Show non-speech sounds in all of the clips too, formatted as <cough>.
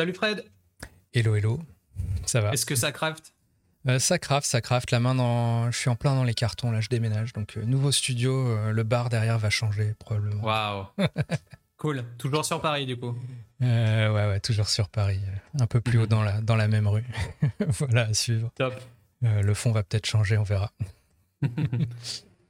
Salut Fred. Hello, hello. Ça va Est-ce que ça craft? Euh, Ça craft, ça craft. La main dans. Je suis en plein dans les cartons, là, je déménage. Donc, euh, nouveau studio, euh, le bar derrière va changer, probablement. Waouh. <laughs> cool. Toujours sur Paris, du coup Ouais, ouais, toujours sur Paris. Un peu plus haut dans la, dans la même rue. <laughs> voilà, à suivre. Top. le fond va peut-être changer, on verra. <laughs>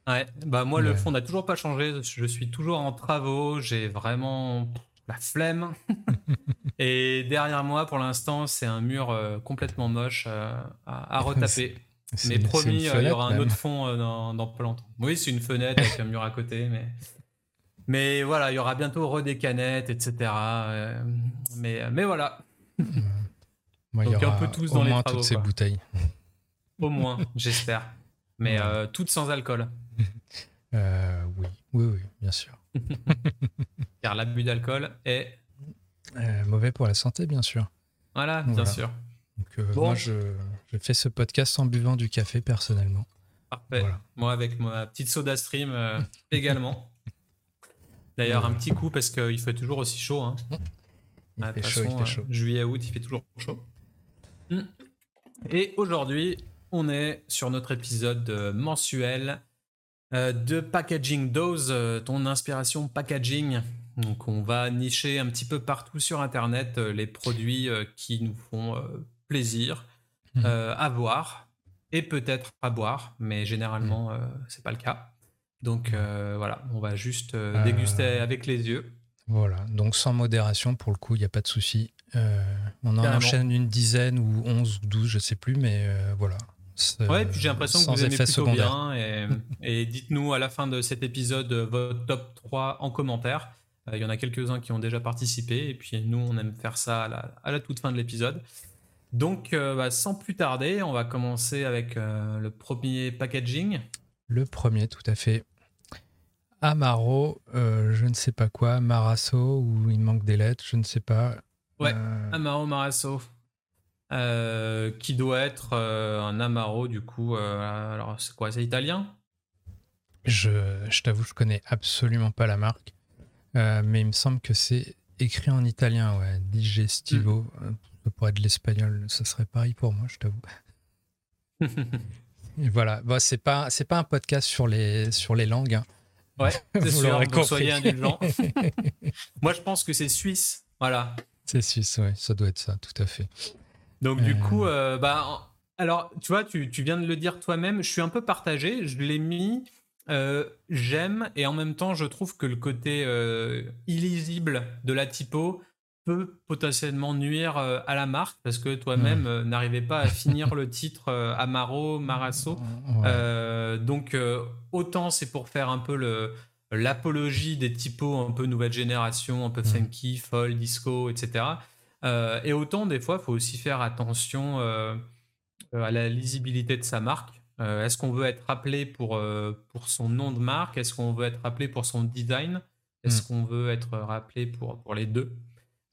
ouais, bah moi, le fond n'a toujours pas changé. Je suis toujours en travaux. J'ai vraiment la flemme. <laughs> et derrière moi, pour l'instant, c'est un mur euh, complètement moche euh, à, retaper. <laughs> mais promis, euh, il y aura un autre fond dans, dans pas longtemps. Oui, c'est une fenêtre avec un mur à côté, mais. Mais voilà, il y aura bientôt re des canettes, etc. mais, mais voilà. Donc il y aura un peu tous dans les travaux, toutes ces bouteilles. Au moins, j'espère. Mais toutes sans alcool. <laughs> oui, oui, oui, bien sûr. <laughs> Car l'abus d'alcool est euh, mauvais pour la santé, bien sûr. Voilà, bien sûr. Donc, euh, Moi, je, fais ce podcast en buvant du café personnellement. Parfait. Moi, avec ma petite soda stream euh, également. <laughs> D'ailleurs, un petit coup parce qu'il fait toujours aussi chaud. Hein. Il, fait chaud, il fait chaud. Juillet août, il fait toujours chaud. Hmm. Et aujourd'hui, on est sur notre épisode mensuel de Packaging Dose, ton inspiration packaging. Donc on va nicher un petit peu partout sur Internet euh, les produits euh, qui nous font euh, plaisir mhm. à voir et peut-être à boire, mais généralement ce mhm. c'est pas le cas. Donc voilà, on va juste déguster avec les yeux. Voilà, donc sans modération pour le coup, il n'y a pas de souci. on en enchaîne une dizaine ou onze ou douze, je sais plus, mais voilà. Ouais, puis j'ai l'impression que vous aimez plutôt bien. Et, <laughs> et dites-nous à la fin de cet épisode votre top 3 en commentaire. Euh, il y en a quelques-uns qui ont déjà participé, et puis nous, on aime faire ça à la, toute fin de l'épisode. Donc, euh, bah, sans plus tarder, on va commencer avec euh, le premier packaging. Le premier, tout à fait. Amaro, je ne sais pas quoi, Marasso, ou il manque des lettres, je ne sais pas. Ouais, Amaro Marasso. Qui doit être un Amaro, du coup. alors, c'est quoi C'est italien? Je, je t'avoue, je connais absolument pas la marque. Euh, mais il me semble que c'est écrit en italien, ouais. Digestivo. Mm. Euh, pour être de l'espagnol, ça serait pareil pour moi, je t'avoue. <laughs> Voilà. Bon, c'est pas, c'est pas un podcast sur les, sur les langues. Hein. Ouais, <laughs> c'est sûr. Donc soyez indulgents. <laughs> moi, je pense que c'est suisse. Voilà. C'est suisse, ouais. Ça doit être ça, tout à fait. Donc, du euh. coup, bah, alors, tu vois, tu, tu viens de le dire toi-même. Je suis un peu partagé. Je l'ai mis euh, j'aime et en même temps je trouve que le côté euh, illisible de la typo peut potentiellement nuire euh, à la marque parce que toi-même n'arrivais pas à finir le titre Amaro, Marasso. donc autant c'est pour faire un peu le l'apologie des typos un peu nouvelle génération, un peu funky, folk, disco, etc. et autant des fois il faut aussi faire attention à la lisibilité de sa marque. Euh, est-ce qu'on veut être rappelé pour, euh, pour son nom de marque? Est-ce qu'on veut être rappelé pour son design? Est-ce hmm. qu'on veut être rappelé pour, pour les deux?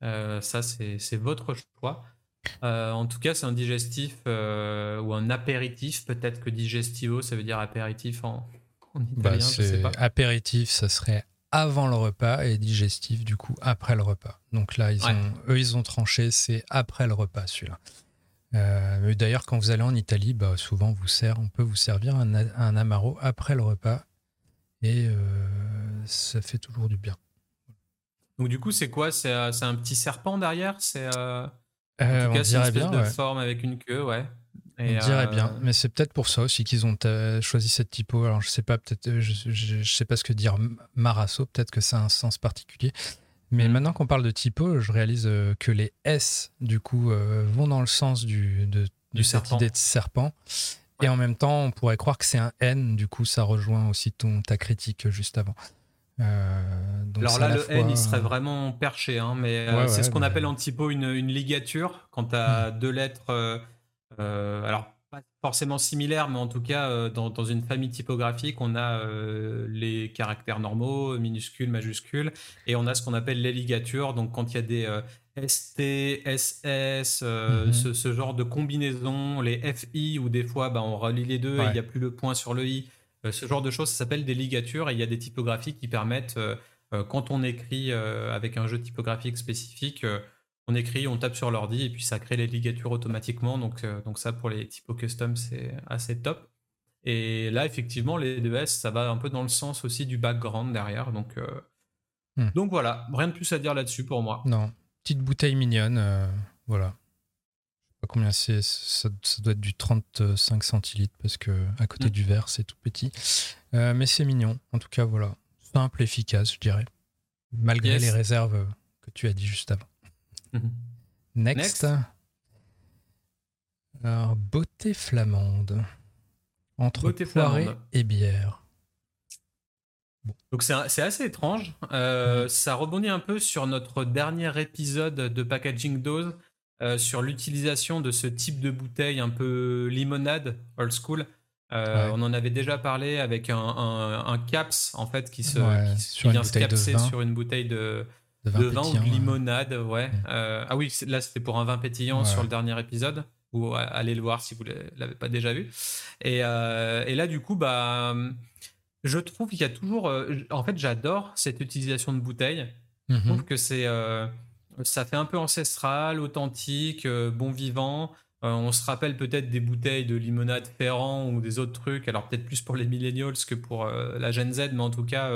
Euh, Ça, c'est votre choix. en tout cas, c'est un digestif ou un apéritif. Peut-être que digestivo, ça veut dire apéritif en, bah, italien. je sais pas. Apéritif, ça serait avant le repas et digestif, du coup, après le repas. Donc là, ils ont, eux, ils ont tranché, c'est après le repas, celui-là. Euh, d'ailleurs, quand vous allez en Italie, bah, souvent on, vous sert, on peut vous servir un, amaro après le repas et euh, ça fait toujours du bien. Donc du coup, c'est quoi? C'est euh, un petit serpent derrière? C'est en tout cas, c'est une espèce de forme avec une queue, ouais. On dirait bien, mais c'est peut-être pour ça aussi qu'ils ont choisi cette typo. Alors je sais pas, peut-être, je, je, sais pas ce que dire Marasso. Peut-être que ça a un sens particulier. Mais mm. maintenant qu'on parle de typo, je réalise euh, que les S, du coup, euh, vont dans le sens du, de, cette idée de serpent. Et en même temps, on pourrait croire que c'est un N, du coup, ça rejoint aussi ton, ta critique juste avant. Euh, Alors là, le N, il serait vraiment perché, hein, mais c'est ce qu'on appelle en typo une, ligature. Quand tu as mm. deux lettres, alors pas forcément similaires, mais en tout cas, euh, dans, une famille typographique, on a euh, les caractères normaux, minuscules, majuscules, et on a ce qu'on appelle les ligatures. Donc, quand il y a des euh, ST, SS, mhm. ce, genre de combinaison, les FI, où des fois, bah, on relie les deux et il n'y a plus le point sur le I, ce genre de choses, ça s'appelle des ligatures, et il y a des typographies qui permettent, quand on écrit avec un jeu typographique spécifique, on écrit, on tape sur l'ordi et puis ça crée les ligatures automatiquement. Donc, donc ça, pour les typos custom, c'est assez top. Et là, effectivement, les 2S, ça va un peu dans le sens aussi du background derrière. Donc, hmm. donc voilà, rien de plus à dire là-dessus pour moi. Non, petite bouteille mignonne, voilà pas combien c'est, ça, doit être du 35 centilitres parce que à côté mm. du verre c'est tout petit. Euh, mais c'est mignon, en tout cas voilà, simple, efficace je dirais, malgré les réserves que tu as dit juste avant. Mm-hmm. <laughs> Next. Alors, beauté flamande. Entre beauté et bière. Donc c'est assez étrange. Euh, mm. Ça rebondit un peu sur notre dernier épisode de Packaging Dose euh, sur l'utilisation de ce type de bouteille un peu limonade, old school. Euh, on en avait déjà parlé avec un, caps en fait qui se vient se capser sur une bouteille de, vin, ou de limonade. Ouais. Euh, ah oui, là c'était pour un vin pétillant sur le dernier épisode. Ou allez le voir si vous l'avez pas déjà vu. Et, là du coup, bah, je trouve qu'il y a toujours. en fait, j'adore cette utilisation de bouteille. Je mhm. trouve que c'est ça fait un peu ancestral, authentique, euh, bon vivant. Euh, on se rappelle peut-être des bouteilles de limonade Ferrand ou des autres trucs, alors peut-être plus pour les millennials que pour euh, la Gen Z, mais en tout cas,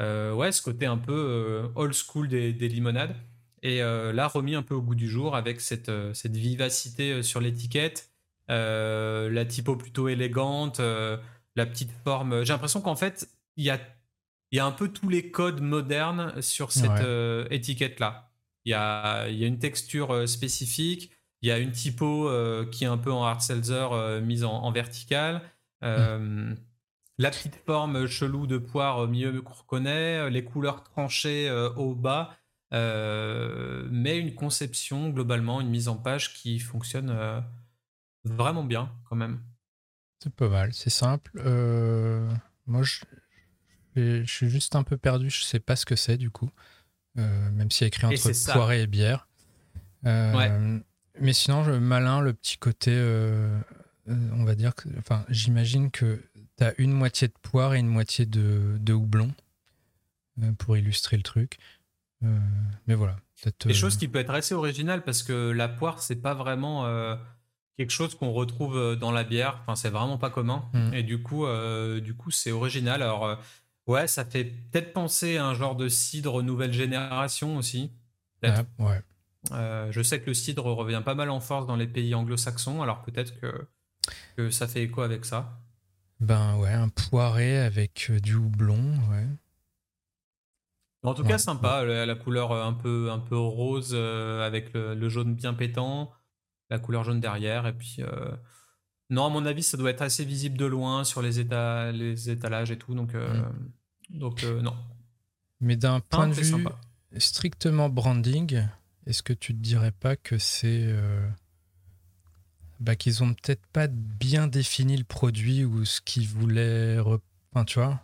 ouais, ce côté un peu old school des, limonades. Et là, remis un peu au goût du jour avec cette, cette vivacité sur l'étiquette, la typo plutôt élégante, la petite forme. J'ai l'impression qu'en fait, il y a, y a un peu tous les codes modernes sur cette étiquette-là. Il y a, une texture euh, spécifique, il y a une typo euh, qui est un peu en hard seltzer euh, mise en, verticale. Hmm. La petite forme chelou de poire au milieu qu'on reconnaît, les couleurs tranchées au bas, mais une conception globalement, une mise en page qui fonctionne vraiment bien quand même. C'est pas mal, c'est simple. moi, je, je, suis juste un peu perdu, je sais pas ce que c'est du coup. Euh, même s'il y a écrit entre poirée et bière. Euh, mais sinon, je, malin, le petit côté, euh, on va dire, que, enfin, j'imagine que tu as une moitié de poire et une moitié de, de houblon pour illustrer le truc. mais voilà. Des choses qui peut être assez original parce que la poire, c'est pas vraiment quelque chose qu'on retrouve dans la bière. Enfin, c'est vraiment pas commun. Mmh. Et du coup, du coup, c'est original. Alors, Ouais, ça fait peut-être penser à un genre de cidre nouvelle génération aussi. Ah, ouais. Euh, je sais que le cidre revient pas mal en force dans les pays anglo-saxons, alors peut-être que, ça fait écho avec ça. Ben ouais, un poiré avec euh, du houblon, ouais. En tout cas, sympa, la, couleur un peu, un peu rose euh, avec le, jaune bien pétant, la couleur jaune derrière, et puis non, à mon avis, ça doit être assez visible de loin sur les, les étalages et tout, donc mm. Donc euh, non. Mais d'un point de vue strictement branding, est-ce que tu te dirais pas que c'est euh, bah, qu'ils ont peut-être pas bien défini le produit ou ce qu'ils voulaient, enfin, tu vois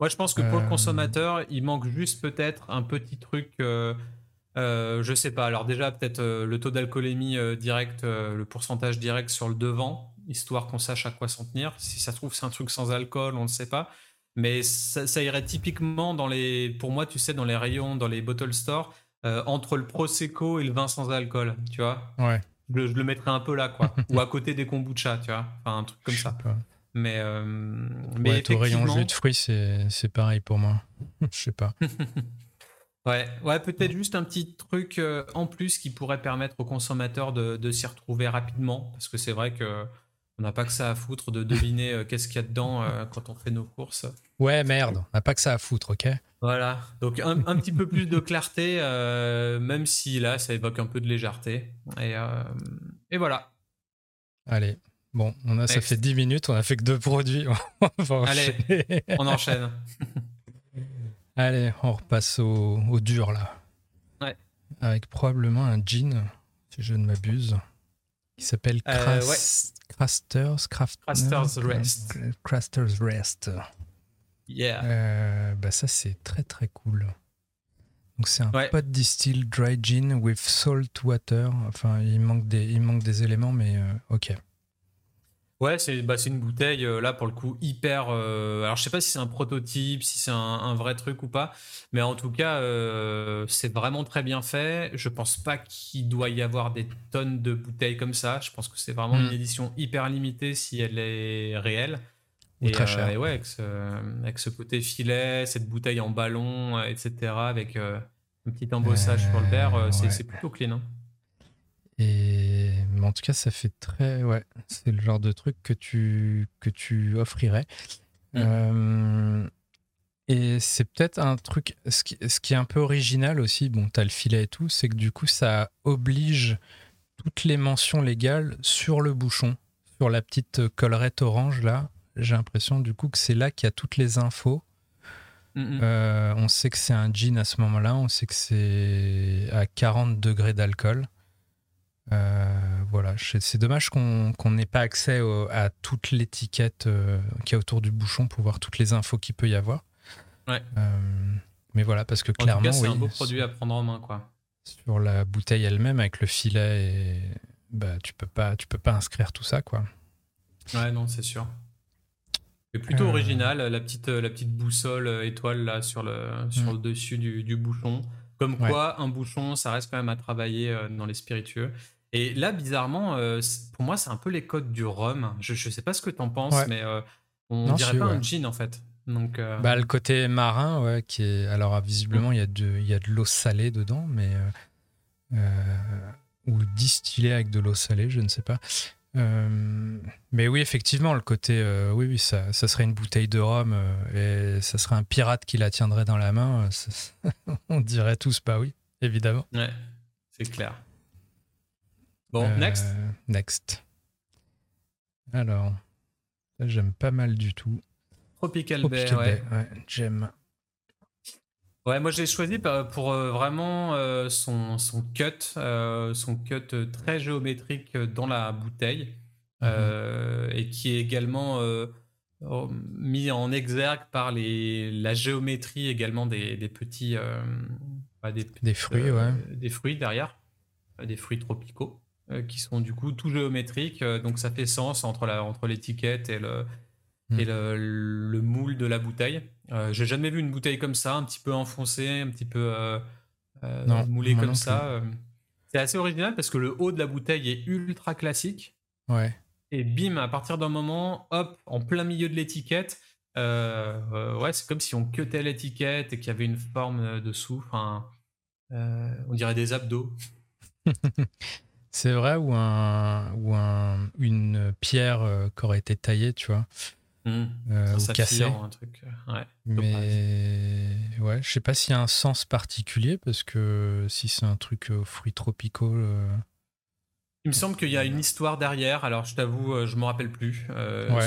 Ouais, je pense que pour le euh, consommateur, il manque juste peut-être un petit truc. Euh, je sais pas. Alors déjà, peut-être le taux d'alcoolémie direct, le pourcentage direct sur le devant, histoire qu'on sache à quoi s'en tenir. Si ça se trouve, c'est un truc sans alcool, on ne sait pas. Mais ça, irait typiquement dans les, pour moi, tu sais, dans les rayons, dans les bottle stores, euh, entre le prosecco et le vin sans alcool, tu vois. Ouais. Je, le mettrais un peu là, quoi. <laughs> Ou à côté des kombucha, tu vois. Enfin, un truc comme ça. Mais, euh, mais ouais, au rayon jus de fruits, c'est pareil pour moi. <laughs> Je sais pas. <laughs> ouais, ouais peut-être juste un petit truc euh, en plus qui pourrait permettre aux consommateurs de, de s'y retrouver rapidement. Parce que c'est vrai que on n'a pas que ça à foutre de deviner euh, qu'est-ce qu'il y a dedans euh, quand on fait nos courses. Ouais, merde, on n'a pas que ça à foutre, ok Voilà, donc un, petit peu plus de clarté, euh, même si là, ça évoque un peu de légèreté. Et, et voilà. Allez, bon, on a, ça fait 10 minutes, on a fait que deux produits. <laughs> Allez, on enchaîne. <laughs> Allez, on repasse au, au dur là. Ouais. Avec probablement un jean, si je ne m'abuse qui s'appelle euh, Craster's, Craster's Rest. Craster's Rest. Yeah. Euh, bah ça, c'est très très cool. Donc, c'est un pot distilled dry gin with salt water. Enfin, il manque des, il manque des éléments, mais euh, ok. Ouais, c'est bah, une bouteille, euh, là, pour le coup, hyper... Euh, alors, je sais pas si c'est un prototype, si c'est un, vrai truc ou pas, mais en tout cas, euh, c'est vraiment très bien fait. Je pense pas qu'il doit y avoir des tonnes de bouteilles comme ça. Je pense que c'est vraiment une hmm. édition hyper limitée si elle est réelle. et, très cher. et ouais, avec ce, avec ce, côté filet, cette bouteille en ballon, etc., avec un petit embossage sur le verre, c'est plutôt clean. Hein. Et mais en tout cas, ça fait très ouais, c'est le genre de truc que tu que tu offrirais. Mm. Euh, et c'est peut-être un truc, ce qui, ce qui, est un peu original aussi, bon, tu as le filet et tout, c'est que du coup, ça oblige toutes les mentions légales sur le bouchon, sur la petite collerette orange là. J'ai l'impression du coup que c'est là qu'il y a toutes les infos. Euh, on sait que c'est un gin à ce moment-là, on sait que c'est à 40 degrés d'alcool. Euh, voilà, c'est dommage qu'on n'ait pas accès à toute l'étiquette euh, qui est autour du bouchon pour voir toutes les infos qu'il peut y avoir. Ouais. Euh, mais voilà, parce que clairement, c'est un beau produit à prendre en main, quoi. Sur la bouteille elle-même, avec le filet, et, bah, tu peux pas, tu peux pas inscrire tout ça, quoi. Ouais, non, c'est sûr. C'est plutôt original, la petite, la petite boussole étoile là sur le, sur mm. le dessus du, du bouchon. Comme quoi, un bouchon, ça reste quand même à travailler dans les spiritueux. Et là, bizarrement, euh, pour moi, c'est un peu les codes du rhum. Je, ne sais pas ce que tu en penses, mais euh, on dirait pas un gin en fait. Donc, euh, bah, le côté marin, ouais, qui est. Alors, visiblement, il y a de, y a de l'eau salée dedans, mais. ou distillé avec de l'eau salée, je ne sais pas. mais oui, effectivement, le côté. oui, oui, ça, ça, serait une bouteille de rhum et ça serait un pirate qui la tiendrait dans la main. <laughs> on dirait tous, bah oui, évidemment. Ouais, c'est clair. Bon, euh, next. Next. Alors, j'aime pas mal du tout. Tropical, Bay, ouais. j'aime. Ouais, moi j'ai choisi pour euh, vraiment euh, son, son, cut, son cut très géométrique dans la bouteille mhm. et qui est également mis en exergue par les, la géométrie également des, des petits des, des, fruits, ouais. des fruits derrière, des fruits tropicaux. Euh, qui sont du coup tout géométriques. Euh, donc ça fait sens entre, la, entre l'étiquette et, le, et hmm. le, moule de la bouteille. Euh, j'ai jamais vu une bouteille comme ça, un petit peu enfoncée, un petit peu moulée comme ça. C'est assez original parce que le haut de la bouteille est ultra classique. Ouais. Et bim, à partir d'un moment, hop, en plein milieu de l'étiquette, ouais, c'est comme si on cutait l'étiquette et qu'il y avait une forme dessous. Enfin, on dirait des abdos. <laughs> C'est vrai, ou, un, ou un, une pierre euh, qui aurait été taillée, tu vois. Mmh. Euh, ou cassée? Un truc, euh, ouais, Mais ouais, je sais pas s'il y a un sens particulier, parce que si c'est un truc aux fruits tropicaux. Il me semble qu'il y a une histoire derrière. Alors, je t'avoue, je me rappelle plus.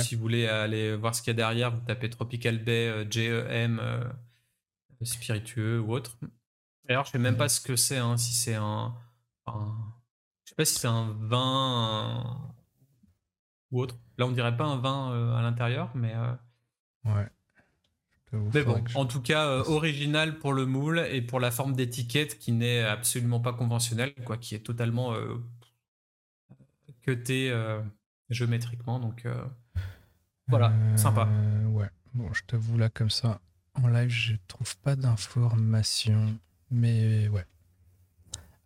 Si vous voulez aller voir ce qu'il y a derrière, vous tapez Tropical Bay, GEM, spiritueux ou autre. D'ailleurs, je sais même mmh. pas ce que c'est, hein, si c'est un, sais pas si c'est un vin ou autre. Là, on dirait pas un vin euh, à l'intérieur, mais. Euh, ouais. Mais bon, en tout cas, euh, original pour le moule et pour la forme d'étiquette qui n'est absolument pas conventionnelle, quoi, qui est totalement cuté géométriquement. Donc voilà, sympa. Ouais, bon, je t'avoue là comme ça, en live, je trouve pas d'informations, mais ouais,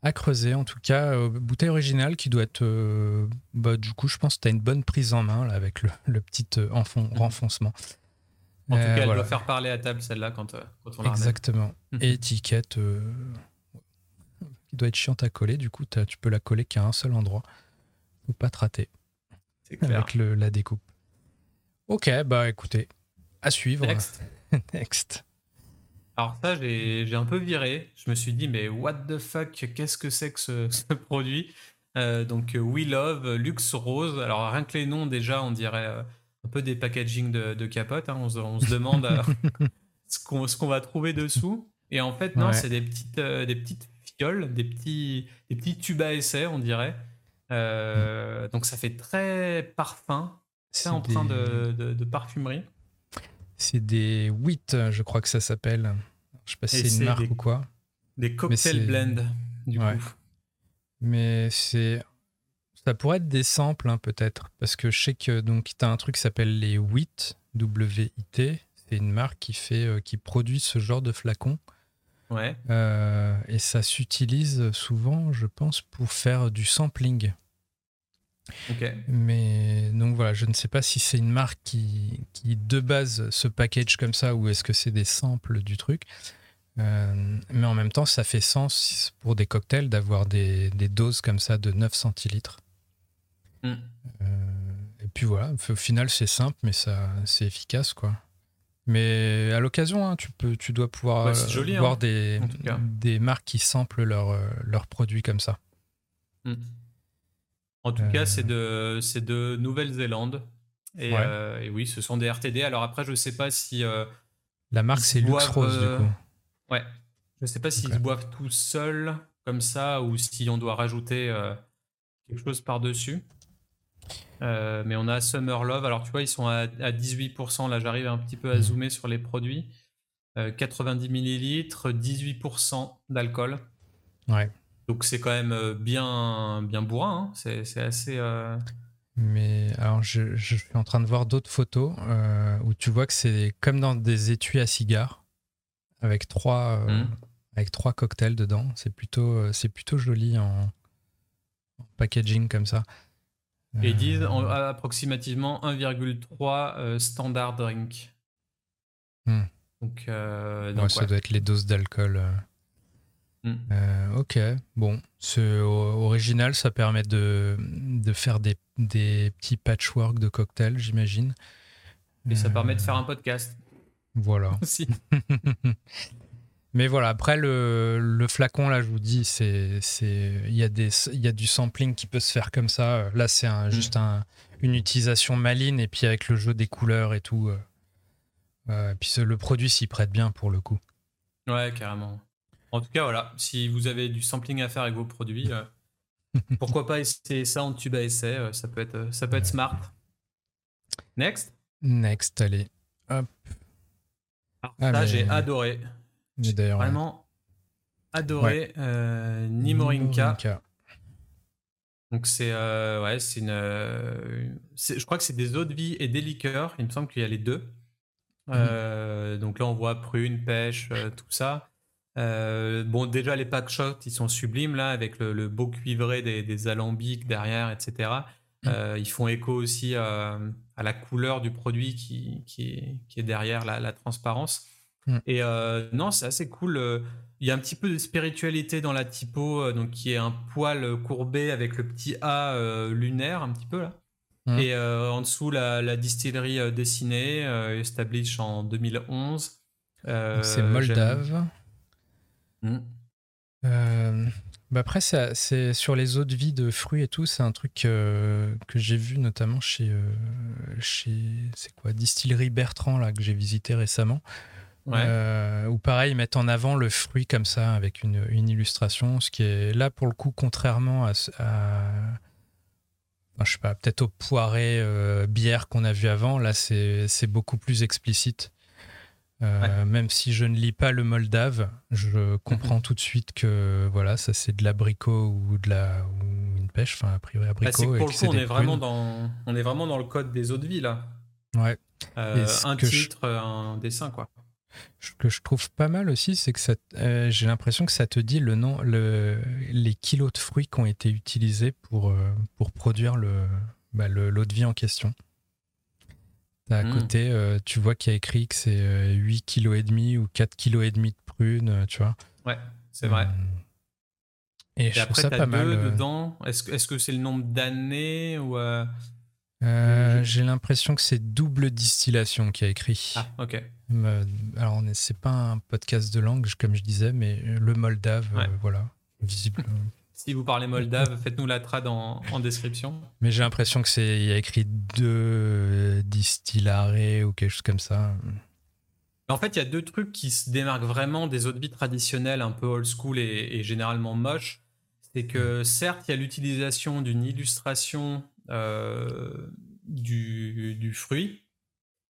à creuser en tout cas. Euh, bouteille originale qui doit être. Euh, bah, du coup, je pense que tu as une bonne prise en main là, avec le, petit euh, mhm. renfoncement. En tout cas, elle doit faire parler à table celle-là quand, quand, on la Exactement. Mhm. Et étiquette qui doit être chiante à coller. Du coup, tu peux la coller qu'à un seul endroit. Faut pas te rater. Avec le, la découpe. Ok, bah écoutez, à suivre. Next. <laughs> Next. Alors ça, j'ai un peu viré. Je me suis dit, mais what the fuck, qu'est-ce que c'est que ce, <laughs> produit? Euh, Donc We Love, Luxe Rose. Alors rien que les noms, déjà, on dirait euh, un peu des packaging de, de capote. Hein. On, se, demande euh, <laughs> ce qu'on va trouver dessous. Et en fait, non, c'est des petites, des petites fioles, des petits, des petits tubes à essai, on dirait. donc ça fait très parfum, très empreint de, de parfumerie. C'est des WIT, je crois que ça s'appelle. Je sais pas si c'est une marque ou quoi. Des cocktail blend, du coup. Mais c'est. Ça pourrait être des samples, hein, peut-être. Parce que je sais que donc, tu as un truc qui s'appelle les WIT, W-I-T. C'est une marque qui, fait, euh, qui produit ce genre de flacons. Ouais. Euh, et ça s'utilise souvent, je pense, pour faire du sampling. Ok. Mais donc voilà, je ne sais pas si c'est une marque qui, qui de base se package comme ça ou est-ce que c'est des samples du truc. Euh, mais en même temps, ça fait sens pour des cocktails d'avoir des, des, doses comme ça de 9 centilitres. Mm. Euh, et puis voilà, au final, c'est simple, mais ça, c'est efficace, quoi. Mais à l'occasion, hein, tu, peux, tu dois pouvoir Ouais, c'est joli, voir hein, des, des marques qui samplent leurs euh, leurs produits comme ça. Mm. En tout Euh. cas, c'est de, c'est de Nouvelle-Zélande. Et, Ouais. euh, et oui, ce sont des RTD. Alors après, je sais pas si. euh, La marque, c'est Lux Rose, euh, du coup. ouais. Je sais pas s'ils Ok. se boivent tout seuls, comme ça, ou si on doit rajouter euh, quelque chose par-dessus. Euh, mais on a Summer Love. Alors, tu vois, ils sont à, à 18%. Là, j'arrive un petit peu à Mhm. zoomer sur les produits. Euh, 90 millilitres, 18% d'alcool. Ouais. Donc, c'est quand même euh, bien, bien bourrin. hein. C'est assez. euh, Mais alors, je, je suis en train de voir d'autres photos euh, où tu vois que c'est comme dans des étuis à cigares avec trois, euh, Mhm. avec trois cocktails dedans. C'est plutôt, c'est plutôt joli en, en packaging comme ça. Et ils disent en- approximativement 1,3 euh, standard drink. Hmm. Donc, ouais, ça ouais. doit être les doses d'alcool. Euh. Hmm. Euh, ok, bon, c'est o- original, ça permet de, de faire des, des petits patchwork de cocktails, j'imagine. Et ça Euh, permet de faire un podcast Voilà. <laughs> aussi. <laughs> Mais voilà, après le, le flacon, là, je vous dis, c'est, il y a des, y a du sampling qui peut se faire comme ça. Là, c'est un- juste un, une utilisation maligne et puis avec le jeu des couleurs et tout. euh, et puis ce- le produit s'y prête bien pour le coup. Ouais, carrément. En tout cas, voilà, si vous avez du sampling à faire avec vos produits, euh, <laughs> pourquoi pas essayer ça en tube à essai, euh, ça peut être, euh, ça peut être smart. Next. Next, allez. Hop. Alors, Ah, mais- j'ai adoré. Mais d'ailleurs, Vraiment adoré. Nimorinka. Nimorinka. Donc c'est euh, ouais, c'est une, je crois que c'est des eaux de vie et des liqueurs. Il me semble qu'il y a les deux. Euh, donc là on voit prune, pêche, euh, tout ça. Euh, bon déjà les pack shots ils sont sublimes là avec le, le beau cuivré des, des alambics derrière, etc. Euh, ils font écho aussi euh, à la couleur du produit qui, qui, est, qui est derrière la, la transparence. Mm. Et euh, non, c'est assez cool. Il y a un petit peu de spiritualité dans la typo, donc qui est un poil courbé avec le petit A lunaire, un petit peu là. Mm. Et en dessous, la, la distillerie dessinée, established en 2011. Euh, c'est Moldave. Mm. Euh, bah après, c'est sur les eaux de vie de fruits et tout, c'est un truc euh, que j'ai vu notamment chez, euh, chez c'est quoi, Distillerie Bertrand là que j'ai visité récemment. Ouais. Où pareil, ils mettent en avant le fruit comme ça avec une, une illustration, ce qui est là pour le coup contrairement à, à je sais pas, peut-être au poiré bière qu'on a vu avant. Là, c'est beaucoup plus explicite. Euh, Même si je ne lis pas le moldave, je comprends tout de suite que voilà, ça c'est de l'abricot ou de la ou une pêche, enfin a priori Bah, abricot. que pour le coup, on est, vraiment dans, on est vraiment dans le code des eaux de vie là. Ouais. Euh, un je- titre, un dessin quoi. Ce que je trouve pas mal aussi, c'est que ça, euh, j'ai l'impression que ça te dit le nom, le, les kilos de fruits qui ont été utilisés pour, pour produire le, bah, le- l'eau de vie en question. À Mm. côté, euh, tu vois qu'il y a écrit que c'est euh, 8 kg et demi ou 4 kg et demi de prunes, euh, tu vois. Ouais, c'est vrai. Euh, Et, Et je après, trouve ça pas deux mal. euh, dedans. Est-ce que c'est le nombre d'années ou euh, j'ai l'impression que c'est double distillation qui a écrit. Ah, ok. Alors, c'est pas un podcast de langue, comme je disais, mais le moldave, Ouais. voilà, visible. Si vous parlez moldave, faites-nous la trad en, en description. Mais j'ai l'impression que c'est il y a écrit deux distilleries ou quelque chose comme ça. En fait, il y a deux trucs qui se démarquent vraiment des eaux de vie traditionnelles, un peu old school et, et généralement moches. C'est que certes, il y a l'utilisation d'une illustration euh, du, du fruit,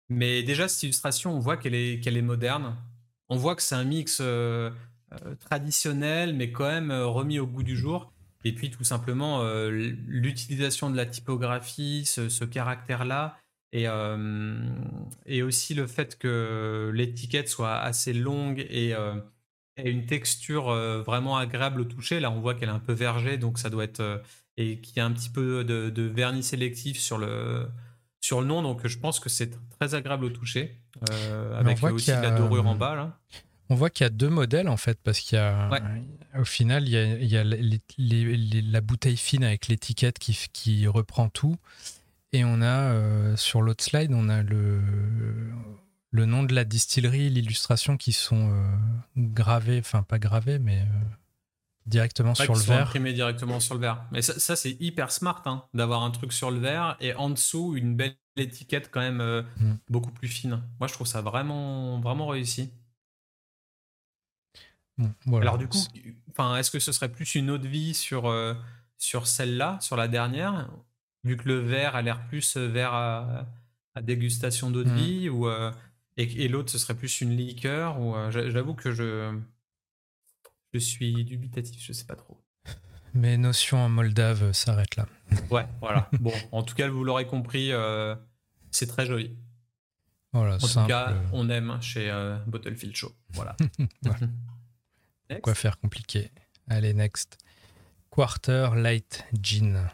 mais déjà cette illustration, on voit qu'elle est, qu'elle est moderne. On voit que c'est un mix euh, traditionnel, mais quand même euh, remis au goût du jour. Et puis tout simplement l'utilisation de la typographie, ce, caractère-là, et, et aussi le fait que l'étiquette soit assez longue et, et une texture vraiment agréable au toucher. Là, on voit qu'elle est un peu vergée, donc ça doit être et qu'il y a un petit peu de, vernis sélectif sur le sur le nom, donc je pense que c'est très agréable au toucher, avec aussi la dorure en bas là. On voit qu'il y a deux modèles en fait, parce qu'il y a, au final, il y a, la bouteille fine avec l'étiquette qui, qui, reprend tout, et on a euh, sur l'autre slide, on a le, le nom de la distillerie, l'illustration qui sont euh, gravés, enfin pas gravés, mais euh, directement sur le verre. imprimés directement sur le verre. Mais ça, c'est hyper smart hein, d'avoir un truc sur le verre et en dessous une belle étiquette quand même mm. beaucoup plus fine. Moi, je trouve ça vraiment, vraiment réussi. Alors du coup, enfin, est-ce que ce serait plus une autre vie sur, euh, sur celle-là, sur la dernière, vu que le verre a l'air plus euh, verre à, dégustation d'eau de mmh. vie, ou, euh, et, l'autre ce serait plus une liqueur, ou j'avoue que je, je suis dubitatif, je sais pas trop. <laughs> Mes notions en moldave s'arrêtent là. <laughs> Ouais, voilà. bon, en tout cas, vous l'aurez compris, c'est très joli. Voilà, en tout cas, on aime chez Bottlefield Show. Voilà. <laughs> Quoi faire compliqué? Allez, next. Quarter Light Gin.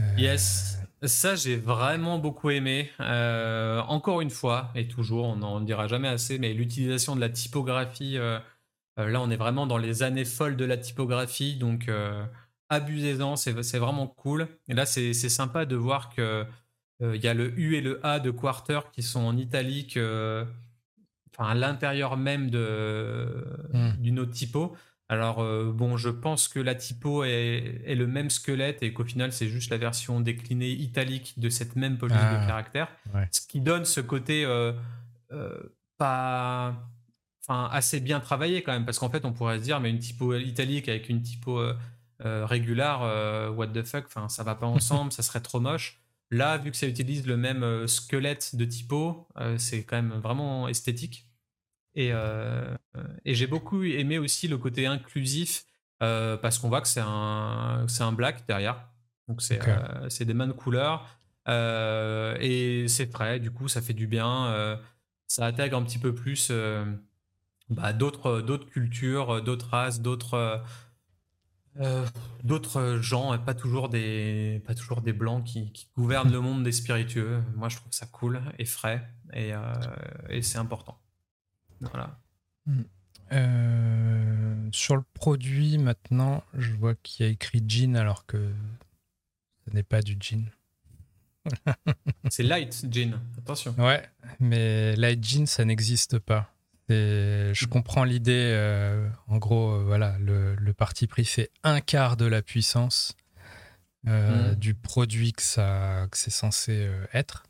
Euh, yes, ça j'ai vraiment beaucoup aimé. Euh, encore une fois, et toujours, on n'en dira jamais assez, mais l'utilisation de la typographie, euh, là on est vraiment dans les années folles de la typographie, donc abusez-en, c'est vraiment cool. Et là c'est sympa de voir que il y a le U et le A de Quarter qui sont en italique à l'intérieur même de, hmm. d'une autre typo. Alors, euh, bon, je pense que la typo est, le même squelette et qu'au final, c'est juste la version déclinée italique de cette même police de ah, caractère. Ce qui donne ce côté euh, euh, pas. Enfin, assez bien travaillé quand même, parce qu'en fait, on pourrait se dire, mais une typo italique avec une typo régulière, what the fuck, enfin, ça va pas <laughs> ensemble, ça serait trop moche. Là, vu que ça utilise le même squelette de typo, c'est quand même vraiment esthétique. Euh, et, j'ai beaucoup aimé aussi le côté inclusif euh, parce qu'on voit que c'est un, c'est un black derrière. Donc c'est, euh, c'est des mains de couleur. et c'est frais, du coup ça fait du bien. ça intègre un petit peu plus bah, d'autres, d'autres cultures, d'autres races, d'autres. d'autres gens, pas toujours des, pas toujours des blancs qui, qui, gouvernent le monde des spiritueux. Moi, je trouve ça cool et frais, et, et c'est important. Voilà. Hmm. Euh, sur le produit, maintenant, je vois qu'il y a écrit jean alors que ce n'est pas du jean. <laughs> c'est light jean, attention. Ouais, mais light jean, ça n'existe pas. je comprends l'idée. Euh, en gros, euh, voilà, le, parti pris fait un quart de la puissance hmm. du produit que, ça, que c'est censé être.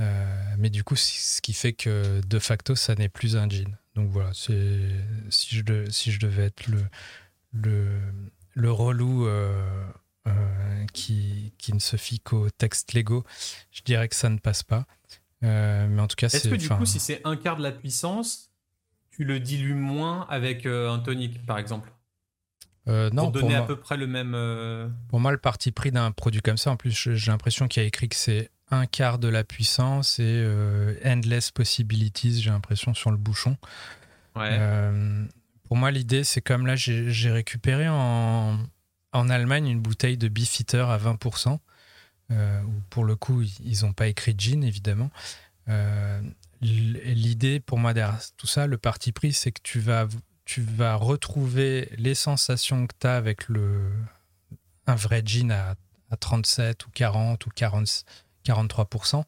Euh, mais du coup, ce qui fait que de facto, ça n'est plus un jean. Donc voilà, c'est si je, si je devais être le, le, le relou euh, euh, qui, qui, ne se fie qu'au texte Lego, je dirais que ça ne passe pas. mais en tout cas, Est-ce que du coup, si c'est un quart de la puissance, tu le dilues moins avec un tonique, par exemple? Euh, non, pour donner à peu près le même. Pour moi, le parti pris d'un produit comme ça, en plus, j'ai l'impression qu'il y a écrit que c'est un quart de la puissance et euh, endless possibilities, j'ai l'impression, sur le bouchon. Euh, pour moi, l'idée, c'est comme là, j'ai récupéré en, en, Allemagne une bouteille de Beefeater à 20%. Euh, où pour le coup, ils n'ont pas écrit gin, évidemment. l'idée, pour moi, derrière tout ça, le parti pris, c'est que tu vas, tu vas retrouver les sensations que tu as avec le, un vrai gin à, à 37 ou 40 ou 40, 43%.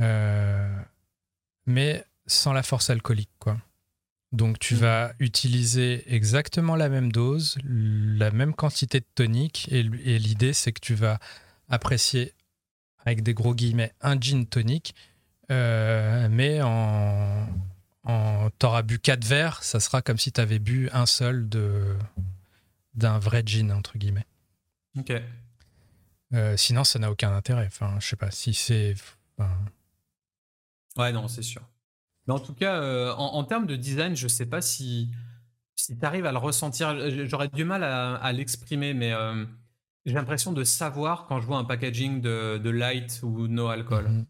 Euh, mais sans la force alcoolique, quoi. Donc tu mm. vas utiliser exactement la même dose, la même quantité de tonique, et, l'idée c'est que tu vas apprécier, avec des gros guillemets, un gin tonique, euh, mais en, en t'auras bu quatre verres, ça sera comme si tu avais bu un seul de d'un vrai gin, entre guillemets. Ok. Euh, sinon, ça n'a aucun intérêt. Enfin, je sais pas si c'est. Ouais, non, c'est sûr. Mais en tout cas, euh, en, termes de design, je sais pas si si tu arrives à le ressentir, j'aurais du mal à, l'exprimer, mais j'ai l'impression de savoir quand je vois un packaging de, light ou no alcool. Mhm.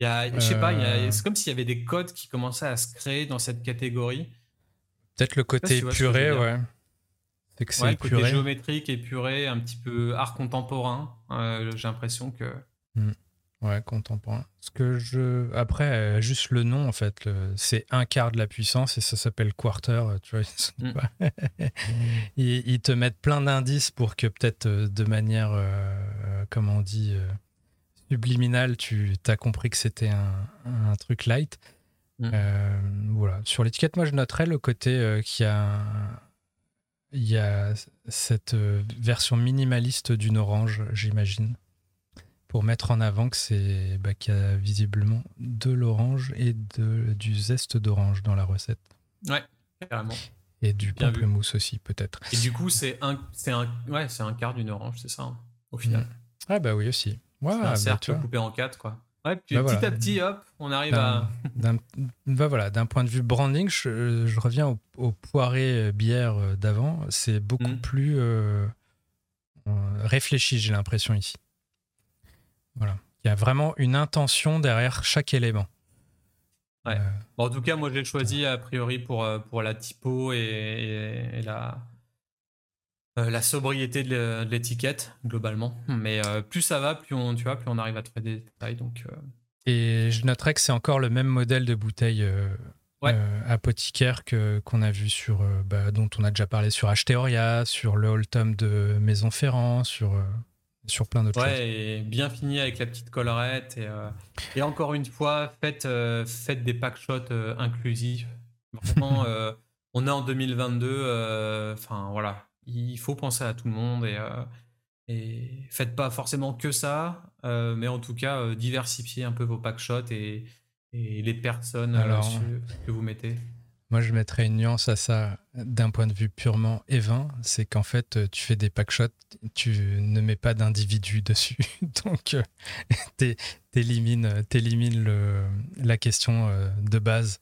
Je sais pas, c'est comme s'il y avait des codes qui commençaient à se créer dans cette catégorie. Peut-être le côté épuré, ouais. C'est que c'est côté géométrique, épuré, un petit peu art contemporain. Euh, j'ai l'impression que. Hmm. Ouais, contemporain. Ce que je. Après, euh, juste le nom, en fait, c'est un quart de la puissance et ça s'appelle quarter. Euh, tu vois, hmm. <laughs> ils, te mettent plein d'indices pour que peut-être de manière, comment on dit, subliminale, tu as compris que c'était un, truc light. Mm. Euh, voilà. Sur l'étiquette, moi, je noterais le côté euh, y a, il y a cette euh, version minimaliste d'une orange, j'imagine, pour mettre en avant que c'est bah, qu'il y a visiblement de l'orange et de, du zeste d'orange dans la recette. Ouais, carrément. Et du pamplemousse aussi, peut-être. Et du coup, c'est un, c'est un, ouais, c'est un quart d'une orange, c'est ça, hein, au final. Ah bah oui aussi. Ouais, un bah, cercle coupé en quatre, quoi. Ouais, puis bah petit à petit, hop, on arrive à. Bah voilà, d'un point de vue branding, je, reviens au, poiré euh, bière euh, d'avant. C'est beaucoup mm. plus euh, réfléchi, j'ai l'impression ici. Voilà. Il y a vraiment une intention derrière chaque élément. Ouais. en tout cas, moi, j'ai choisi a priori pour, pour la typo et la, euh, la sobriété de l'étiquette globalement. Mais euh, plus ça va, plus on, tu vois, plus on arrive à trouver des détails. Donc, euh. Et je noterais que c'est encore le même modèle de bouteille apothicaire que qu'on a vu sur, bah, dont on a déjà parlé sur Acheteoria, sur le Old Tom de Maison Ferrand, sur sur plein d'autres ouais, et bien fini avec la petite collerette. Et, et encore une fois, faites, faites des pack shots inclusifs. Vraiment, <laughs> on est en 2022. Enfin, voilà il faut penser à tout le monde et, euh, et faites pas forcément que ça, euh, mais en tout cas euh, diversifiez un peu vos packshots et, et les personnes que vous mettez. Moi, je mettrais une nuance à ça d'un point de vue purement évin, c'est qu'en fait, tu fais des packshots, tu ne mets pas d'individu <laughs> dessus, donc t'élimines, élimines la question de base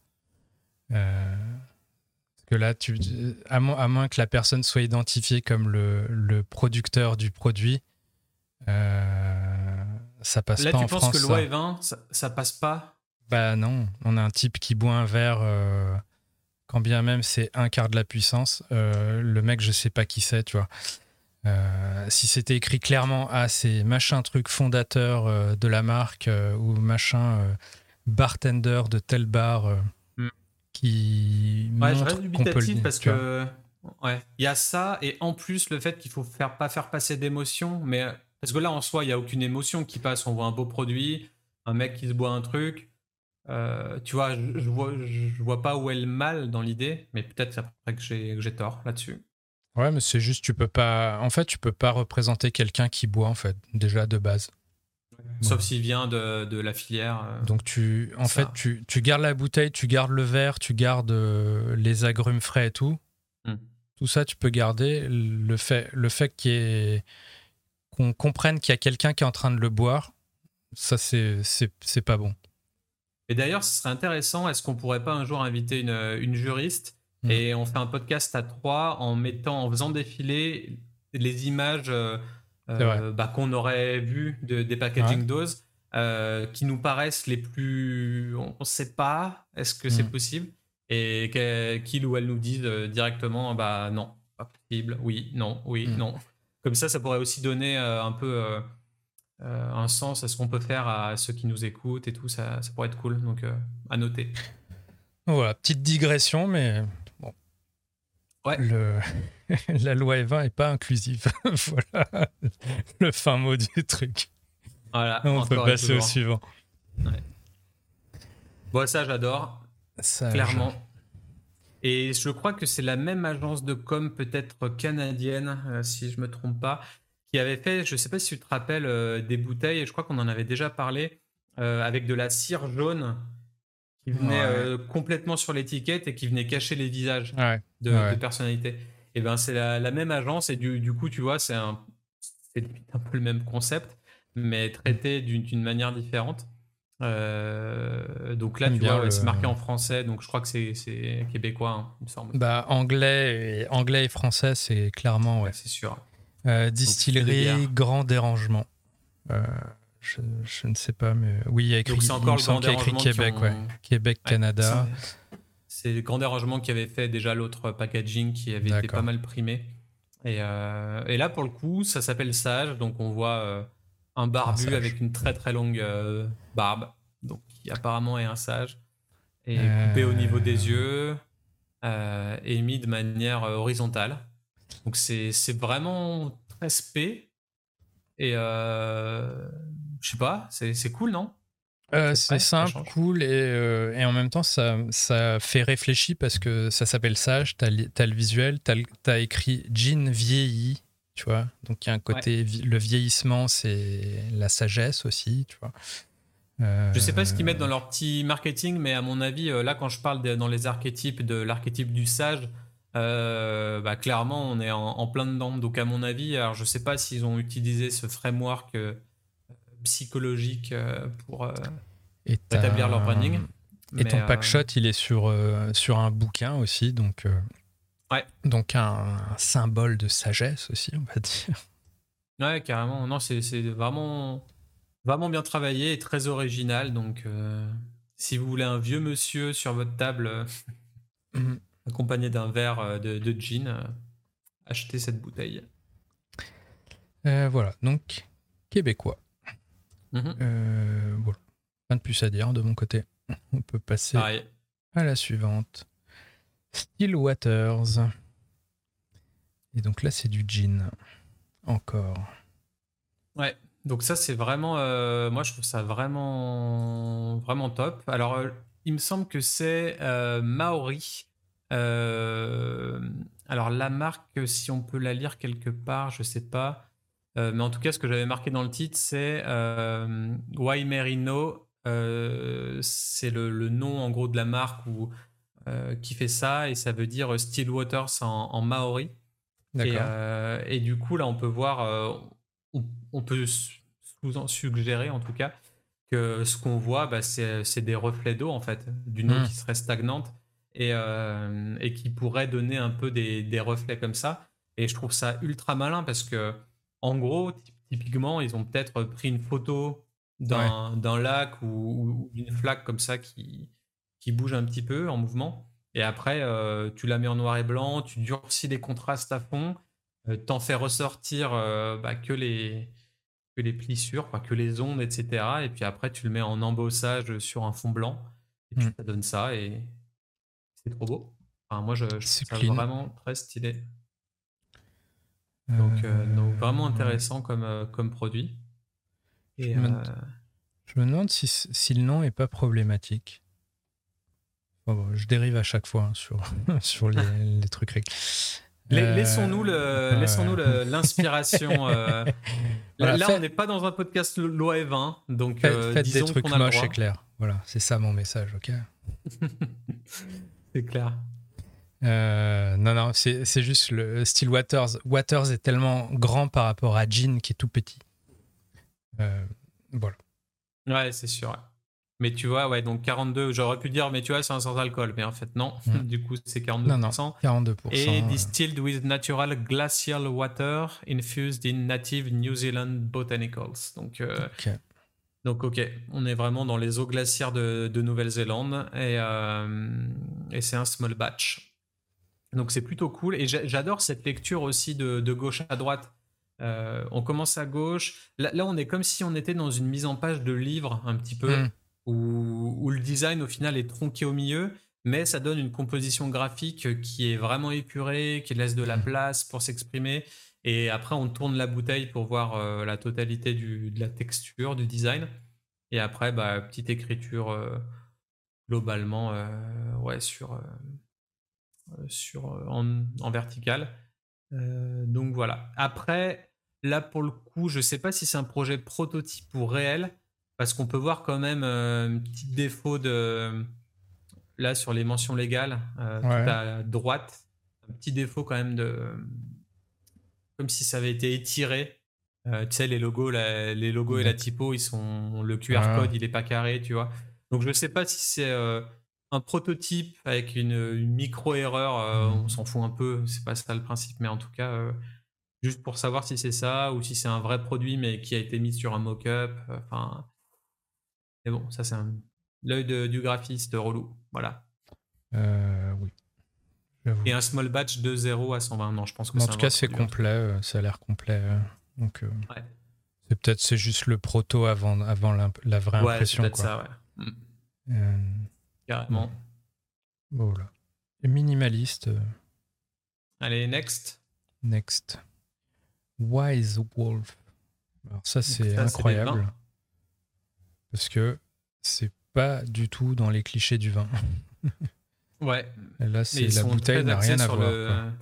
que là, tu, à, moins, que la personne soit identifiée comme le, producteur du produit, euh, ça passe pas en France. Là, tu penses que loi et vin, ça, passe pas? Bah non, on a un type qui boit un verre, euh, quand bien même c'est un quart de la puissance. Euh, le mec, je sais pas qui c'est, tu vois. si c'était écrit clairement, ah, c'est machin truc fondateur de la marque ou machin bartender de tel bar qui ouais, je reste dubitatif parce que ouais, il y a ça et en plus le fait qu'il faut faire pas faire passer d'émotion, mais parce que là en soi il y a aucune émotion qui passe. On voit un beau produit, un mec qui se boit un truc. Euh, tu vois, je, je, vois, je vois pas où est le mal dans l'idée, mais peut-être après que j'ai tort là-dessus. Ouais, mais c'est juste, tu peux pas. En fait, tu peux pas représenter quelqu'un qui boit, en fait, déjà de base. Sauf s'il vient de, de, la filière. Euh, Donc, tu, en fait, tu, tu, gardes la bouteille, tu gardes le verre, tu gardes euh, les agrumes frais et tout. Hmm. Tout ça, tu peux garder. Le fait, le fait qu'on comprenne qu'il y a quelqu'un qui est en train de le boire, ça, c'est pas bon. Et d'ailleurs, ce serait intéressant. Est-ce qu'on pourrait pas un jour inviter une, une juriste hmm. et on fait un podcast à trois en mettant, en faisant défiler les images. Euh, euh, bah, qu'on aurait vu de, des packaging doses euh, qui nous paraissent les plus. On ne sait pas, est-ce que c'est mm. possible Et qu'il ou elle nous disent euh, directement bah non, pas possible, oui, non, oui, mm. non. Comme ça, ça pourrait aussi donner un peu un sens à ce qu'on peut faire à ceux qui nous écoutent et tout. Ça, ça pourrait être cool, donc à noter. Voilà, petite digression, mais le, <laughs> la loi E20 n'est pas inclusive. <laughs> voilà le fin mot du truc. Voilà, on peut passer au suivant. Bon, ça, j'adore. Clairement. Et je crois que c'est la même agence de com, peut-être canadienne, euh, si je me trompe pas, qui avait fait, je sais pas si tu te rappelles, euh, des bouteilles, et je crois qu'on en avait déjà parlé, euh, avec de la cire jaune qui venait euh, complètement sur l'étiquette et qui venait cacher les visages de, personnalités. Et ben c'est la, même agence et du, coup tu vois c'est un un peu le même concept mais traité d'une manière différente. Euh, donc là, tu vois, c'est marqué en français, donc je crois que c'est québécois, hein, il me semble. Bah, anglais, et, anglais et français, c'est clairement, ouais. c'est sûr. distillerie, grand dérangement. Je, je, ne sais pas, mais oui, il y a écrit, c'est encore le écrit Québec, ouais. Québec, Canada. C'est le grand dérangement qui avait fait déjà l'autre packaging qui avait été pas mal primé. Et, euh, et, là, pour le coup, ça s'appelle Sage. Donc, on voit euh, un barbu avec une très très longue euh, barbe. Donc, qui apparemment est un sage. Et coupé au niveau des yeux. et mis de manière horizontale. Donc, c'est vraiment très spé. Et je sais pas, c'est cool, non? Euh, c'est simple, cool et, euh, et, en même temps ça, ça fait réfléchir parce que ça s'appelle Sage, t'as as le visuel, t'as as écrit Jean vieilli, tu vois? Donc il y a un côté, le vieillissement c'est la sagesse aussi, tu vois? Euh... Je sais pas ce qu'ils mettent dans leur petit marketing, mais à mon avis, euh, là quand je parle dans les archétypes de l'archétype du sage, bah, clairement on est en, en, plein dedans. Donc à mon avis, alors je sais pas s'ils ont utilisé ce framework psychologique euh, pour euh, établir leur branding. Et ton packshot, euh, il est sur, sur un bouquin aussi, donc, ouais. donc un, symbole de sagesse aussi, on va dire. Ouais, carrément. Non, c'est vraiment, vraiment bien travaillé et très original. Donc, si vous voulez un vieux monsieur sur votre table, mhm. accompagné d'un verre de, de gin, achetez cette bouteille. voilà, donc québécois. Euh, voilà. Rien de plus à dire de mon côté. On peut passer à la suivante. Still Waters. Et donc là, c'est du gin. Encore. Ouais. Donc ça, c'est vraiment... Euh, moi, je trouve ça vraiment... Vraiment top. Alors, euh, il me semble que c'est Maori. alors, la marque, si on peut la lire quelque part, je sais pas. Euh, mais en tout cas, ce que j'avais marqué dans le titre, c'est euh. Euh, c'est le, nom en gros de la marque ou qui fait ça et ça veut dire Still Waters en, maori. Et, et, du coup, là, on peut voir, on, peut suggérer en tout cas que ce qu'on voit, bah, c'est des reflets d'eau en fait, d'une eau hmm. qui serait stagnante et, et, qui pourrait donner un peu des, des, reflets comme ça. Et je trouve ça ultra malin parce que en gros, typiquement, ils ont peut-être pris une photo d'un lac ou, d'une flaque comme ça qui, qui bouge un petit peu en mouvement. Et après, euh, tu la mets en noir et blanc, tu durcis les contrastes à fond, euh, t'en fais ressortir euh, bah, que, les, que les plissures, que les ondes, etc. Et puis après, tu le mets en embossage sur un fond blanc. Et puis, ça donne ça. Et c'est trop beau. Enfin, moi, je, je trouve ça vraiment très stylé. Donc, euh, donc vraiment intéressant comme, euh, comme produit. Et, je, me, euh, je, me, demande si, si, le nom est pas problématique. je dérive à chaque fois hein, sur, <laughs> sur les, <laughs> les trucs. Laissons-nous laissons-nous l'inspiration. là, on n'est pas dans un podcast loi et 20, donc faites, disons des trucs moches et clairs. Voilà, c'est ça mon message, ok <laughs> C'est clair. Euh, non, non, c'est juste le style Waters. Waters est tellement grand par rapport à Jean qui est tout petit. Euh, voilà. Ouais, c'est sûr. Mais tu vois, ouais, donc 42, j'aurais pu dire, mais tu vois, c'est un sans alcool. Mais en fait, non. <laughs> Du coup, c'est 42%. Non, non, 42%. Et distilled with natural glacial water infused in native New Zealand botanicals. Donc, euh, donc ok, on est vraiment dans les eaux glaciaires de, de Nouvelle-Zélande. Et, et c'est un small batch. Donc c'est plutôt cool. Et j'adore cette lecture aussi de, gauche à droite. Euh, on commence à gauche. Là, on est comme si on était dans une mise en page de livre un petit peu, mm. où, le design au final est tronqué au milieu, mais ça donne une composition graphique qui est vraiment épurée, qui laisse de la mm. place pour s'exprimer. Et après, on tourne la bouteille pour voir euh, la totalité de la texture, du design. Et après, bah, petite écriture euh, globalement ouais, sur sur, euh, en, vertical. Euh, donc voilà. Après, là pour le coup, je sais pas si c'est un projet prototype ou réel, parce qu'on peut voir quand même un petit défaut de là sur les mentions légales à droite, un petit défaut quand même de comme si ça avait été étiré. tu sais les logos, les logos et la typo, ils sont le QR code, il est pas carré, tu vois. Donc je ne sais pas si c'est un prototype avec une, micro-erreur, on s'en fout un peu, c'est pas ça le principe, mais en tout cas, juste pour savoir si c'est ça ou si c'est un vrai produit mais qui a été mis sur un mock-up. Enfin, mais bon, ça c'est l'œil du graphiste relou, voilà. oui. Et un small batch de 0 à 120. Non, je pense que En tout cas, c'est complet. ça a l'air complet. donc, c'est peut-être c'est juste le proto avant, avant la, vraie ouais, impression. peut-être ça, ouais. Mm. Carrément. Voilà. minimaliste. Allez, next. Next. Wise Wolf. Alors ça, c'est incroyable. Parce que c'est pas du tout dans les clichés du vin. <laughs> ouais. là, c'est la bouteille n'a rien à voir.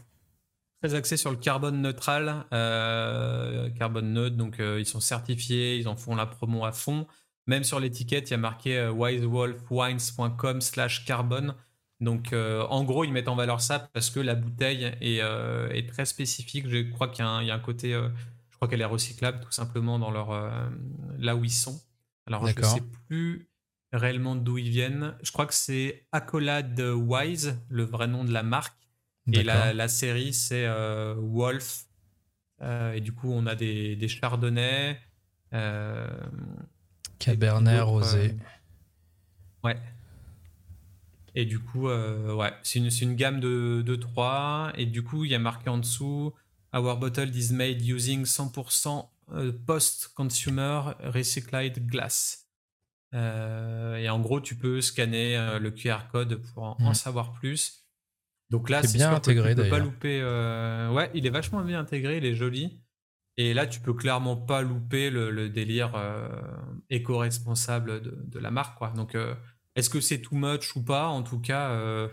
Très axé sur le carbone neutral, euh, carbone neutre, donc euh, ils sont certifiés, ils en font la promo à fond. Même sur l'étiquette, il y a marqué euh, wisewolfwines.com slash carbone. Donc, euh, en gros, ils mettent en valeur ça parce que la bouteille est, euh, très spécifique. Je crois qu'il y, a un côté, je crois qu'elle est recyclable tout simplement dans leur là où ils sont. Alors, je ne sais plus réellement d'où ils viennent. Je crois que c'est Accolade Wise, le vrai nom de la marque. Et la, série, c'est Wolf. et du coup, on a des, des chardonnays. Cabernet rosé. Ouais. Et du coup, euh, ouais, c'est une, une, gamme de, de 3. Et du coup, il y a marqué en dessous Our bottle is made using 100% euh, post-consumer recycled glass. Euh, et en gros, tu peux scanner le QR code pour en, en savoir plus. Donc là, c'est bien intégré. Tu peux pas louper. ouais, il est vachement bien intégré, il est joli. Et là, tu peux clairement pas louper le, délire euh, éco-responsable de, la marque. Quoi. Donc, euh, est-ce que c'est too much ou pas? En tout cas, euh,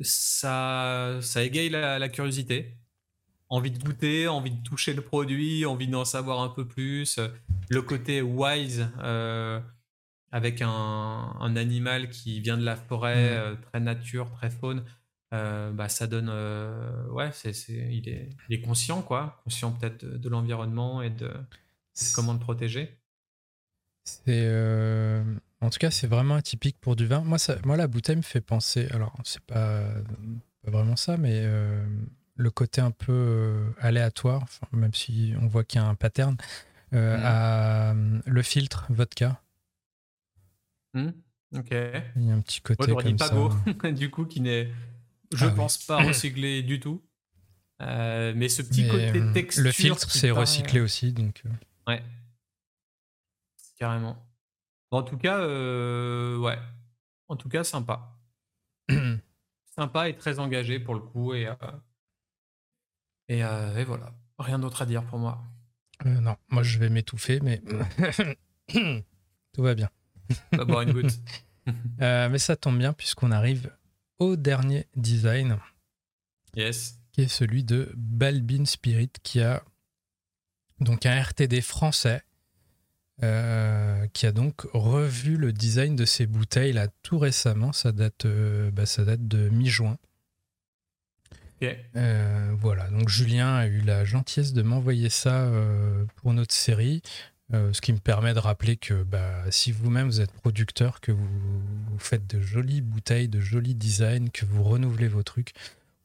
ça, ça égaye la, curiosité. Envie de goûter, envie de toucher le produit, envie d'en savoir un peu plus. Le côté wise, avec un, un, animal qui vient de la forêt, mmh. très nature, très faune. Euh, bah, ça donne. Euh, ouais, c'est, il, est, il, est, conscient, quoi. Conscient peut-être de, l'environnement et de, comment le protéger. C'est. Euh, en tout cas, c'est vraiment atypique pour du vin. Moi, ça, moi la bouteille me fait penser. Alors, c'est pas, pas vraiment ça, mais le côté un peu aléatoire, même si on voit qu'il y a un pattern, mmh. à le filtre vodka. Mmh. Ok. Il y a un petit côté comme ça. <laughs> du coup, qui n'est je ah pense pas <clears throat> recycler du tout. Euh, mais ce petit côté euh, texture. Le filtre, c'est recyclé aussi. Donc... Euh. Ouais. Carrément. en tout cas, ouais. En tout cas, sympa. <clears throat> sympa et très engagé pour le coup. Et, et, et voilà. Rien d'autre à dire pour moi. non, moi je vais m'étouffer, mais <clears throat> tout va bien. Va boire une goutte. <laughs> mais ça tombe bien puisqu'on arrive au dernier design. Yes. Qui est celui de Balbin Spirit, qui a donc un RTD français, euh, qui a donc revu le design de ses bouteilles là tout récemment. Ça date, euh, bah, ça date de mi-juin. Euh, voilà, donc Julien a eu la gentillesse de m'envoyer ça pour notre série. Euh, ce qui me permet de rappeler que bah, si vous-même vous êtes producteur, que vous, faites de jolies bouteilles, de jolis designs, que vous renouvelez vos trucs,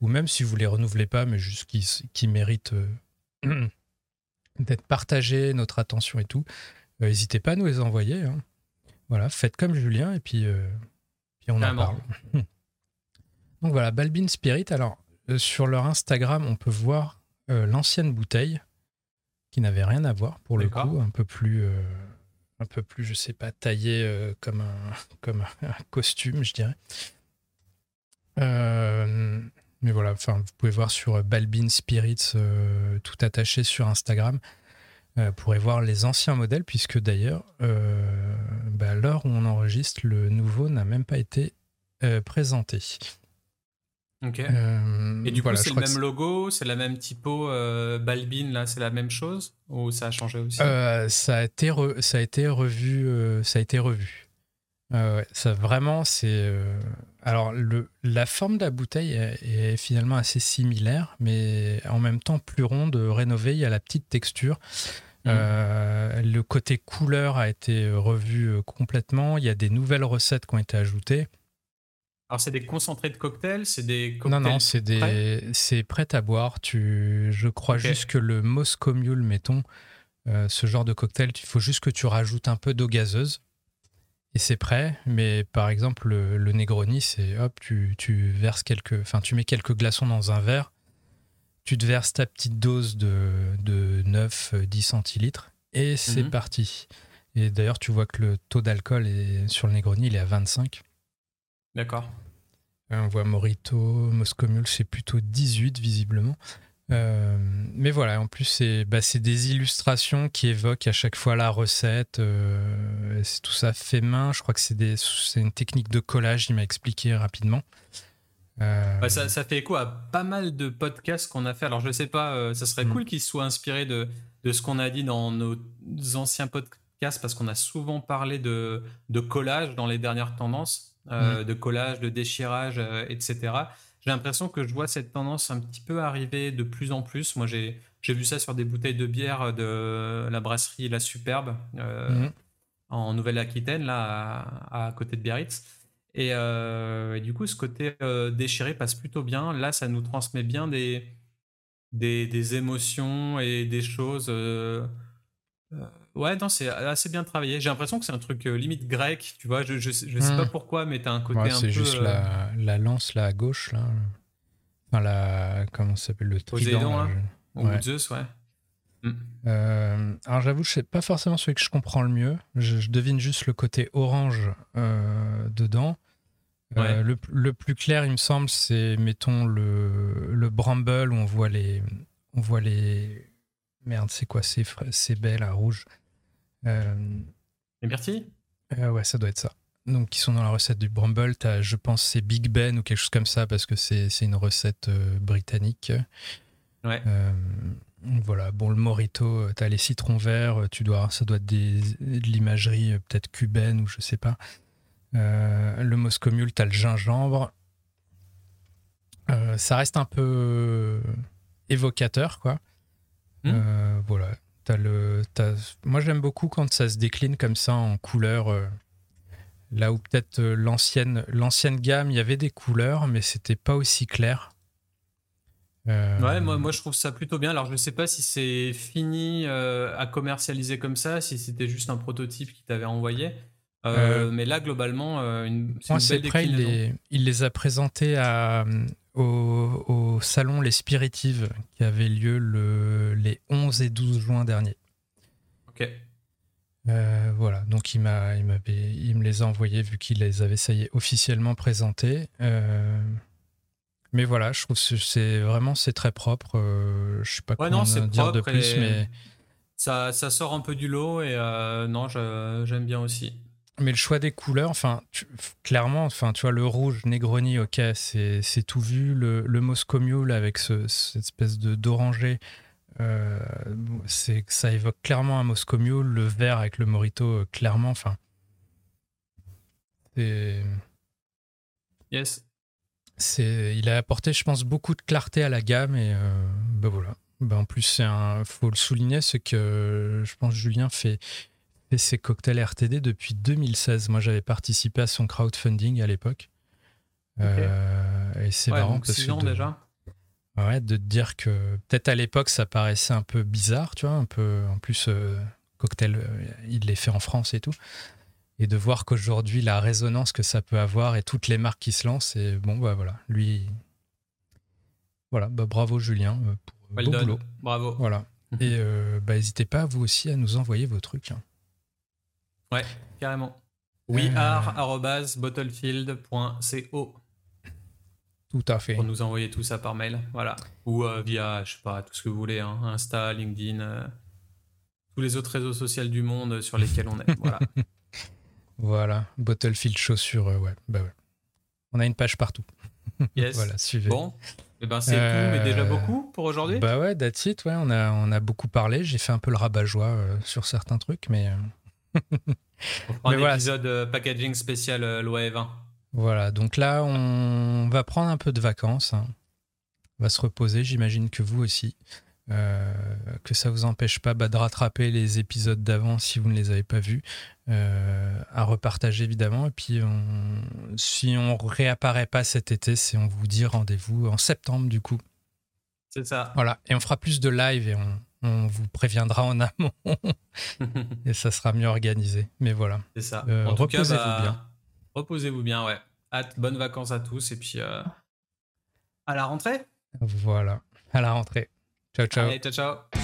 ou même si vous les renouvelez pas, mais juste qui, qui méritent euh, <clears throat> d'être partagés, notre attention et tout, euh, n'hésitez pas à nous les envoyer. Hein. Voilà, faites comme Julien et puis, puis on en parle. <laughs> Donc voilà, Balbin Spirit. Alors, sur leur Instagram, on peut voir l'ancienne bouteille qui n'avait rien à voir pour le coup, un peu plus, euh, un peu plus, je sais pas, taillé euh, comme un, <laughs> comme un costume, je dirais. Euh, mais voilà, enfin, vous pouvez voir sur Balbin Spirits, tout attaché sur Instagram. vous pourrez voir les anciens modèles, puisque d'ailleurs, bah, l'heure où on enregistre, le nouveau n'a même pas été présenté. Ok. Euh, et du coup, c'est le même logo, c'est la même typo euh, Balbin, là, c'est la même chose Ou ça a changé aussi? Euh, ça, a été ça a été revu. ça a été revu. ça vraiment, c'est. alors, le, la forme de la bouteille est, finalement assez similaire, mais en même temps plus ronde, rénovée. Il y a la petite texture. Euh, le côté couleur a été revu euh, complètement. Il y a des nouvelles recettes qui ont été ajoutées. Alors, c'est des concentrés de cocktails C'est des cocktails Non, non, c'est des... c'est prêt à boire. Tu... Je crois juste que le Moscow Mule, mettons, euh, ce genre de cocktail, il faut juste que tu rajoutes un peu d'eau gazeuse et c'est prêt. Mais par exemple, le, Negroni, c'est hop, tu, tu verses quelques, enfin, tu mets quelques glaçons dans un verre tu te verses ta petite dose de, de 9-10 centilitres et c'est mhm. parti. Et d'ailleurs, tu vois que le taux d'alcool sur le Negroni, il est à 25. D'accord. On voit Morito, Moscow Mule, c'est plutôt 18 visiblement. Euh, mais voilà, en plus, c'est bah, des illustrations qui évoquent à chaque fois la recette. Euh, c'est tout ça fait main. Je crois que c'est une technique de collage, il m'a expliqué rapidement. Euh, ça, fait écho à pas mal de podcasts qu'on a fait. Alors, je sais pas, ça serait mm. cool qu'ils soient inspirés de, de ce qu'on a dit dans nos anciens podcasts parce qu'on a souvent parlé de, de collage dans les dernières tendances, euh, mm. de collage, de déchirage, etc. J'ai l'impression que je vois cette tendance un petit peu arriver de plus en plus. Moi, j'ai vu ça sur des bouteilles de bière de la brasserie La Superbe mm. en Nouvelle-Aquitaine, là, à, côté de Biarritz. Euh, et, du coup, ce côté euh, déchiré passe plutôt bien. Là, ça nous transmet bien des, des, émotions et des choses. Euh, ouais, non, c'est assez bien travaillé. J'ai l'impression que c'est un truc limite grec, tu vois. Je, je, sais pas hmm. pourquoi, mais t'as un côté un peu. C'est juste la, la, lance là à gauche, là. Enfin, la. Comment ça s'appelle Le trident. là, Ou Zeus, ouais. Euh, alors j'avoue, sais pas forcément celui que je comprends le mieux. Je, devine juste le côté orange euh, dedans. Euh, le, plus clair, il me semble, c'est mettons le, le bramble où on voit les, on voit les, merde, c'est quoi ces ces baies là rouges. Les myrtilles. ouais, ça doit être ça. Donc qui sont dans la recette du bramble. As, je pense c'est Big Ben ou quelque chose comme ça parce que c'est une recette britannique. Ouais. Voilà, bon, le morito, euh, tu as les citrons verts, euh, tu dois, ça doit être des, de l'imagerie euh, peut-être cubaine ou je sais pas. le Moscow Mule, tu as le gingembre. ça reste un peu évocateur, quoi. Hmm. voilà. As le, Moi, j'aime beaucoup quand ça se décline comme ça en couleurs. là où peut-être l'ancienne, l'ancienne gamme, il y avait des couleurs, mais c'était pas aussi clair. Euh, ouais, moi, moi je trouve ça plutôt bien. Alors je ne sais pas si c'est fini euh, à commercialiser comme ça, si c'était juste un prototype qui t'avait envoyé. Euh, mais là, globalement, une, moi, une belle il les, il les, a présentés à, au, au, salon Les Spiritives qui avait lieu le, les 11 et 12 juin dernier. Ok. voilà, donc il, m'a, il, m'avait, il me les a envoyés vu qu'il les avait ça y est, officiellement présentés. Mais voilà, je trouve que c'est vraiment c'est très propre. Euh, je sais pas quoi dire de plus, mais ça, ça, sort un peu du lot et euh, non, j'aime bien aussi. Mais le choix des couleurs, enfin, clairement, enfin, tu vois, le rouge, Negroni, ok, c'est tout vu. Le, le Moscow Mule avec ce, cette espèce de d'oranger, euh, c'est ça évoque clairement un Moscow Mule. Le vert avec le Morito, euh, clairement, enfin. C'est. Yes il a apporté, je pense, beaucoup de clarté à la gamme et euh, ben voilà. Ben en plus, c'est un, faut le souligner, c'est que je pense Julien fait, fait ses cocktails RTD depuis 2016. Moi, j'avais participé à son crowdfunding à l'époque. Euh, et c'est marrant parce que de, déjà. Ouais, de te dire que peut-être à l'époque ça paraissait un peu bizarre, tu vois, un peu. En plus, euh, cocktail, il l'est fait en France et tout et de voir qu'aujourd'hui la résonance que ça peut avoir et toutes les marques qui se lancent et bon bah voilà lui voilà bah bravo Julien euh, pour well boulot bravo voilà <laughs> et euh, bah n'hésitez pas vous aussi à nous envoyer vos trucs hein. Ouais carrément weare@bottlefield.co tout à fait pour nous envoyer tout ça par mail voilà ou euh, via je sais pas tout ce que vous voulez hein. Insta LinkedIn tous les autres réseaux sociaux du monde sur lesquels on est voilà <laughs> Voilà, Bottlefield chaussures, euh, ouais, bah ouais. On a une page partout. <laughs> Yes. voilà, suivez. Bon, eh ben c'est tout, mais déjà euh, beaucoup pour aujourd'hui. Bah ouais, that's it, ouais, on a, on a beaucoup parlé. J'ai fait un peu le rabat-joie euh, sur certains trucs, mais. On un voilà. épisode packaging spécial loi 20 Voilà, donc là, on va prendre un peu de vacances. Hein. On va se reposer, j'imagine que vous aussi. Euh, que ça vous empêche pas bah, de rattraper les épisodes d'avant si vous ne les avez pas vus, euh, à repartager évidemment. Et puis, si on réapparaît pas cet été, c'est on vous dit rendez-vous en septembre du coup. C'est ça. Voilà, et on fera plus de live et on, on vous préviendra en amont <laughs> et ça sera mieux organisé. Mais voilà. C'est ça. Euh, reposez-vous bah, bien. Reposez-vous bien, ouais. Hâte, bonnes vacances à tous et puis à la rentrée. Voilà, à la rentrée. Ciao, ciao. Allez, ciao, ciao.